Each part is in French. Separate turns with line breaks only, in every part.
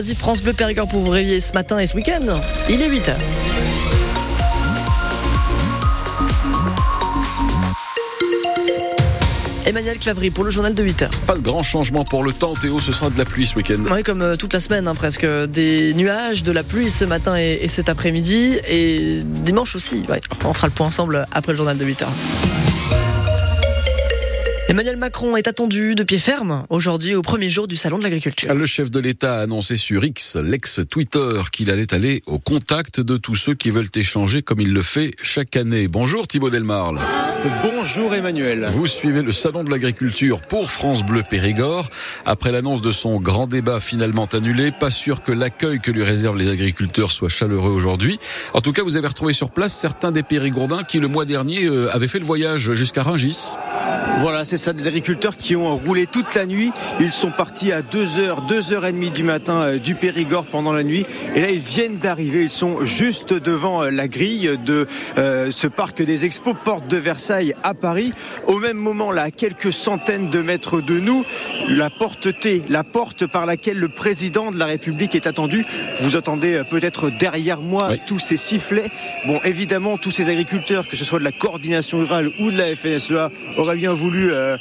Vas-y France Bleu Périgord pour vous réveiller ce matin et ce week-end. Il est 8h. Emmanuel Clavry pour le journal de 8h.
Pas de grand changement pour le temps, Théo, ce sera de la pluie ce week-end.
Oui, comme euh, toute la semaine, hein, presque. Des nuages, de la pluie ce matin et, et cet après-midi. Et dimanche aussi. Ouais. On fera le point ensemble après le journal de 8h. Emmanuel Macron est attendu de pied ferme aujourd'hui au premier jour du Salon de l'Agriculture.
Le chef de l'État a annoncé sur X, l'ex-Twitter, qu'il allait aller au contact de tous ceux qui veulent échanger comme il le fait chaque année. Bonjour Thibaut Delmarle.
Bonjour Emmanuel.
Vous suivez le Salon de l'Agriculture pour France Bleu Périgord. Après l'annonce de son grand débat finalement annulé, pas sûr que l'accueil que lui réservent les agriculteurs soit chaleureux aujourd'hui. En tout cas, vous avez retrouvé sur place certains des Périgourdins qui le mois dernier euh, avaient fait le voyage jusqu'à Rungis.
Voilà, c'est ça, des agriculteurs qui ont roulé toute la nuit. Ils sont partis à 2h, 2h30 du matin euh, du Périgord pendant la nuit. Et là, ils viennent d'arriver. Ils sont juste devant euh, la grille de euh, ce parc des expos, porte de Versailles à Paris. Au même moment, là, à quelques centaines de mètres de nous, la porte T, la porte par laquelle le président de la République est attendu. Vous entendez peut-être derrière moi
Oui.
tous ces sifflets. Bon, évidemment, tous ces agriculteurs, que ce soit de la coordination rurale ou de la FNSEA, auraient bien voulu euh,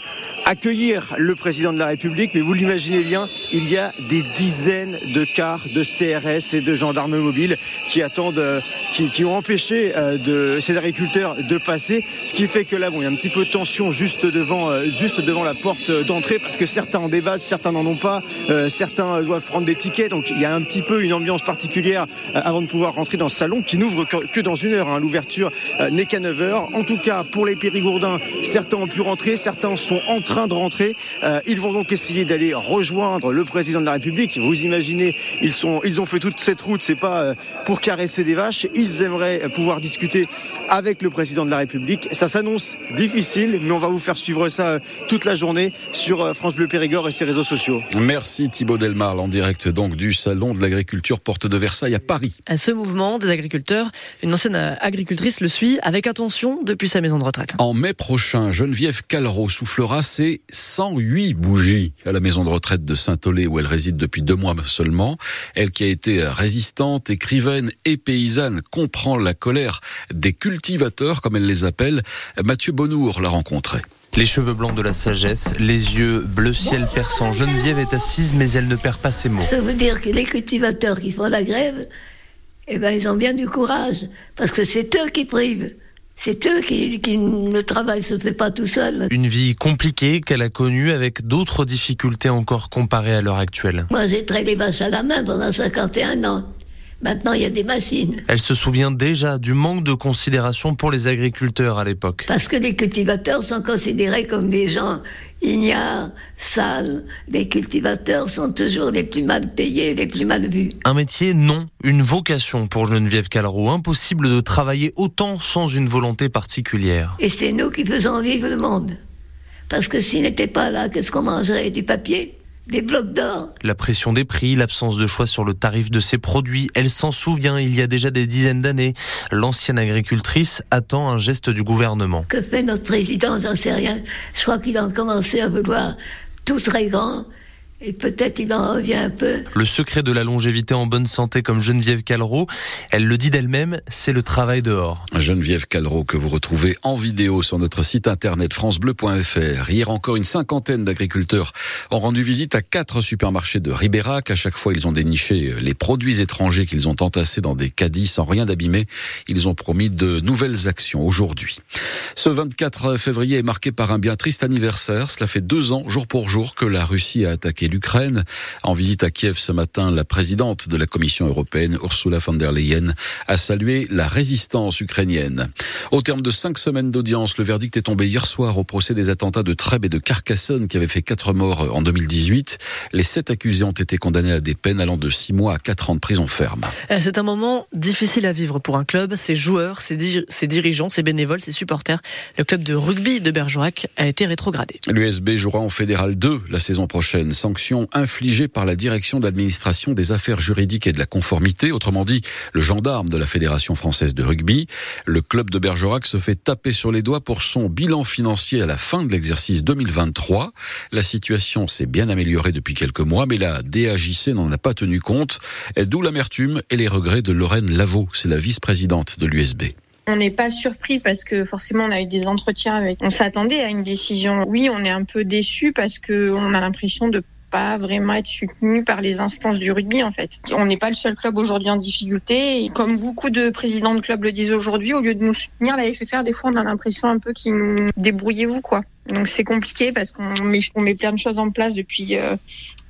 accueillir le président de la République, mais vous l'imaginez bien, il y a des dizaines de cars de CRS et de gendarmes mobiles qui attendent, euh, qui, qui ont empêché euh, de, ces agriculteurs de passer, ce qui fait que là, bon, il y a un petit peu de tension juste devant, euh, juste devant la porte d'entrée, parce que certains en débattent, certains n'en ont pas, certains doivent prendre des tickets, donc il y a un petit peu une ambiance particulière avant de pouvoir rentrer dans ce salon qui n'ouvre que, dans une heure. hein. L'ouverture n'est qu'à 9 heures. En tout cas, pour les Périgourdins, certains ont pu rentrer, certains sont en train de rentrer. Euh, ils vont donc essayer d'aller rejoindre le président de la République. Vous imaginez, ils sont, ils ont fait toute cette route, c'est pas euh, pour caresser des vaches. Ils aimeraient euh, pouvoir discuter avec le président de la République. Ça s'annonce difficile, mais on va vous faire suivre ça euh, toute la journée sur euh, France Bleu Périgord et ses réseaux sociaux.
Merci Thibaut Delmarle en direct donc du Salon de l'Agriculture Porte de Versailles à Paris.
À ce mouvement des agriculteurs, une ancienne agricultrice le suit avec attention depuis sa maison de retraite.
En mai prochain, Geneviève Calreau soufflera ses 108 bougies à la maison de retraite de Saint-Olé où elle réside depuis deux mois seulement. Elle qui a été résistante, écrivaine et paysanne comprend la colère des cultivateurs comme elle les appelle. Mathieu Bonnour l'a rencontré.
Les cheveux blancs de la sagesse, les yeux bleu ciel perçant. Geneviève est assise, mais elle ne perd pas ses mots.
Je veux dire que les cultivateurs qui font la grève, eh ben, ils ont bien du courage, parce que c'est eux qui privent. C'est eux qui, qui le travail se fait pas tout seul.
Une vie compliquée qu'elle a connue avec d'autres difficultés encore comparées à l'heure actuelle.
Moi, j'ai traité les vaches à la main pendant 51 ans. Maintenant, il y a des machines.
Elle se souvient déjà du manque de considération pour les agriculteurs à l'époque.
Parce que les cultivateurs sont considérés comme des gens ignares, sales. Les cultivateurs sont toujours les plus mal payés, les plus mal vus.
Un métier, non. Une vocation pour Geneviève Calreau. Impossible de travailler autant sans une volonté particulière.
Et c'est nous qui faisons vivre le monde. Parce que s'ils n'étaient pas là, qu'est-ce qu'on mangerait? Du papier? Des blocs d'or
La pression des prix, l'absence de choix sur le tarif de ses produits, elle s'en souvient il y a déjà des dizaines d'années. L'ancienne agricultrice attend un geste du gouvernement.
Que fait notre président? J'en sais rien. Je crois qu'il a commencé à vouloir tout très grand. Et peut-être il en revient un peu.
Le secret de la longévité en bonne santé comme Geneviève Calreau, elle le dit d'elle-même, c'est le travail dehors.
Geneviève Calreau que vous retrouvez en vidéo sur notre site internet francebleu.fr. Hier encore une cinquantaine d'agriculteurs ont rendu visite à quatre supermarchés de Ribérac. À chaque fois, ils ont déniché les produits étrangers qu'ils ont entassés dans des caddies sans rien d'abîmer. Ils ont promis de nouvelles actions aujourd'hui. Ce 24 février est marqué par un bien triste anniversaire. Cela fait deux ans, jour pour jour, que la Russie a attaqué l'Ukraine. En visite à Kiev ce matin, la présidente de la Commission européenne, Ursula von der Leyen, a salué la résistance ukrainienne. Au terme de cinq semaines d'audience, le verdict est tombé hier soir au procès des attentats de Trèbes et de Carcassonne qui avaient fait quatre morts en 2018. Les sept accusés ont été condamnés à des peines allant de six mois à quatre ans de prison ferme.
Euh, C'est un moment difficile à vivre pour un club, ses joueurs, ses, dir- ses dirigeants, ses bénévoles, ses supporters. Le club de rugby de Bergerac a été rétrogradé.
L'USB jouera en Fédéral 2 la saison prochaine. Sanction sanction infligée par la direction de l'administration des affaires juridiques et de la conformité, autrement dit le gendarme de la Fédération française de rugby. Le club de Bergerac se fait taper sur les doigts pour son bilan financier à la fin de l'exercice 2023. La situation s'est bien améliorée depuis quelques mois, mais la DAJC n'en a pas tenu compte, d'où l'amertume et les regrets de Lorraine Lavaux, c'est la vice-présidente de l'USB.
On n'est pas surpris parce que forcément on a eu des entretiens avec. On s'attendait à une décision. Oui, on est un peu déçu parce que on a l'impression de pas vraiment être soutenu par les instances du rugby en fait. On n'est pas le seul club aujourd'hui en difficulté et comme beaucoup de présidents de clubs le disent aujourd'hui, au lieu de nous soutenir, la FFR des fois on a l'impression un peu qu'ils nous débrouillez-vous quoi. Donc c'est compliqué parce qu'on met, on met plein de choses en place depuis euh,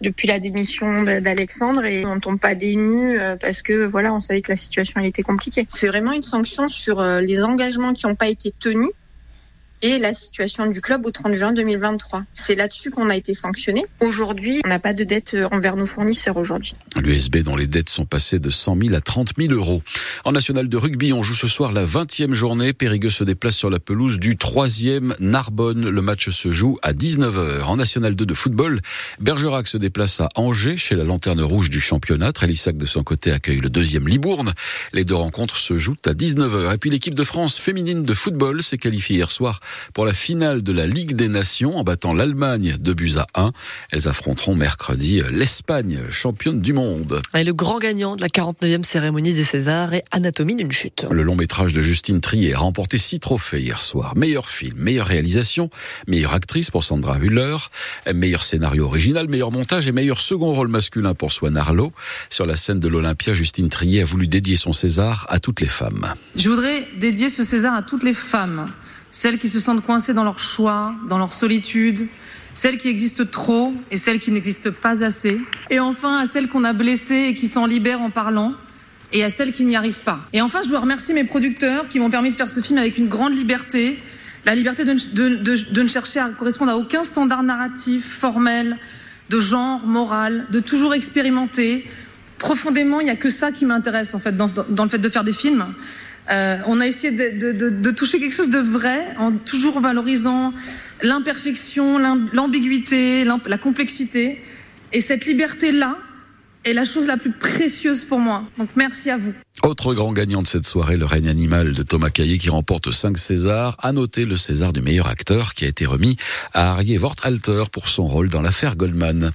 depuis la démission d'Alexandre et on tombe pas dénu euh, parce que voilà on savait que la situation elle était compliquée. C'est vraiment une sanction sur euh, les engagements qui n'ont pas été tenus et la situation du club au 30 juin 2023. C'est là-dessus qu'on a été sanctionné. Aujourd'hui, on n'a pas de dette euh, envers nos fournisseurs aujourd'hui.
L'USB dont les dettes sont passées de 100 000 à 30 000 euros. En national de rugby, on joue ce soir la 20e journée. Périgueux se déplace sur la pelouse du 3e Narbonne. Le match se joue à 19h. En national 2 de football, Bergerac se déplace à Angers chez la lanterne rouge du championnat. Trélissac de son côté accueille le deuxième Libourne. Les deux rencontres se jouent à 19h. Et puis l'équipe de France féminine de football s'est qualifiée hier soir pour la finale de la Ligue des Nations en battant l'Allemagne de buts à 1. Elles affronteront mercredi l'Espagne, championne du monde.
Et le grand gagnant de la 49e cérémonie des Césars est Anatomie d'une chute.
Le long métrage de Justine Trier a remporté six trophées hier soir. Meilleur film, meilleure réalisation, meilleure actrice pour Sandra Hüller, meilleur scénario original, meilleur montage et meilleur second rôle masculin pour Swan Arlo. Sur la scène de l'Olympia, Justine Trier a voulu dédier son César à toutes les femmes.
Je voudrais dédier ce César à toutes les femmes celles qui se sentent coincées dans leur choix, dans leur solitude, celles qui existent trop et celles qui n'existent pas assez, et enfin à celles qu'on a blessées et qui s'en libèrent en parlant, et à celles qui n'y arrivent pas. Et enfin, je dois remercier mes producteurs qui m'ont permis de faire ce film avec une grande liberté, la liberté de, ne chercher à correspondre à aucun standard narratif, formel, de genre, moral, de toujours expérimenter. Profondément, il n'y a que ça qui m'intéresse en fait dans le fait de faire des films. Euh, on a essayé de, de, de, toucher quelque chose de vrai en toujours valorisant l'imperfection, l'ambiguïté, la complexité. Et cette liberté-là est la chose la plus précieuse pour moi. Donc merci à vous.
Autre grand gagnant de cette soirée, le règne animal de Thomas Caillé qui remporte 5 Césars. À noter le César du meilleur acteur qui a été remis à Harry Wortalter pour son rôle dans l'affaire Goldman.